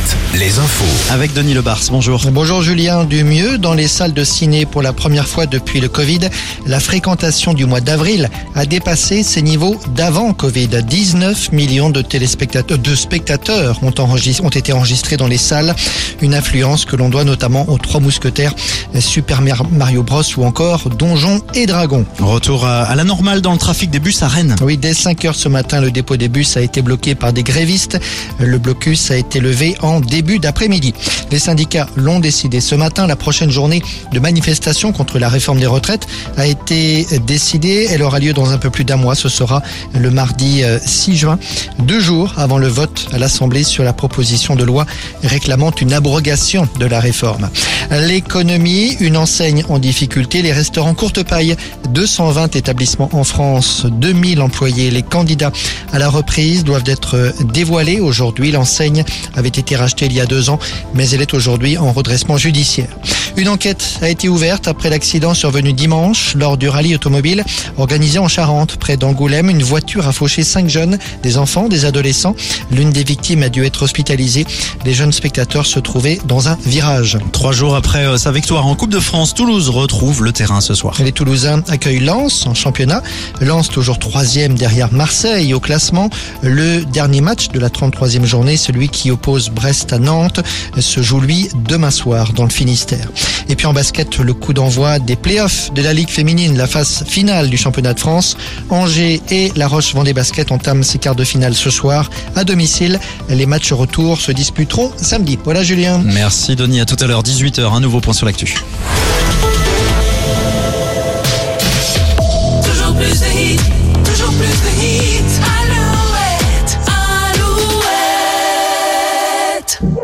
Minute. Les infos. Avec Denis Lebars, bonjour. Bonjour Julien, du mieux dans les salles de ciné pour la première fois depuis le Covid. La fréquentation du mois d'avril a dépassé ses niveaux d'avant Covid. 19 millions de téléspectateurs, de spectateurs ont, enregistré, ont été enregistrés dans les salles. Une influence que l'on doit notamment aux Trois Mousquetaires, Super Mario Bros ou encore Donjons et Dragons. Retour à la normale dans le trafic des bus à Rennes. Oui, dès 5 heures ce matin, le dépôt des bus a été bloqué par des grévistes. Le blocus a été levé en début d'après-midi. Les syndicats l'ont décidé ce matin. La prochaine journée de manifestation contre la réforme des retraites a été décidée. Elle aura lieu dans un peu plus d'un mois. Ce sera le mardi 6 euh, juin, deux jours avant le vote à l'Assemblée sur la proposition de loi réclamant une abrogation de la réforme. L'économie, une enseigne en difficulté, les restaurants courte paille, 220 établissements en France, 2000 employés. Les candidats à la reprise doivent être dévoilés aujourd'hui. L'enseigne avait été rachetée il y a deux ans, mais elle est aujourd'hui en redressement judiciaire. Une enquête a été ouverte après l'accident survenu dimanche lors du rallye automobile organisé en Charente, près d'Angoulême. Une voiture a fauché cinq jeunes, des enfants, des adolescents. L'une des victimes a dû être hospitalisée. Les jeunes spectateurs se trouvaient dans un virage. Trois jours après euh, sa victoire en Coupe de France, Toulouse retrouve le terrain ce soir. Les Toulousains accueillent Lens en championnat. Lens toujours troisième derrière Marseille au classement. Le dernier match de la 33e journée, celui qui oppose Brest à Nantes, se joue lui demain soir dans le Finistère. Et puis en basket, le coup d'envoi des playoffs de la Ligue féminine, la phase finale du championnat de France. Angers et La Roche-Vendée Basket entament ces quarts de finale ce soir à domicile. Les matchs retour se disputeront samedi. Voilà Julien. Merci Denis, à tout à l'heure, 18h, un nouveau point sur l'actu. Toujours plus de hits, toujours plus de hits. Alouette, Alouette.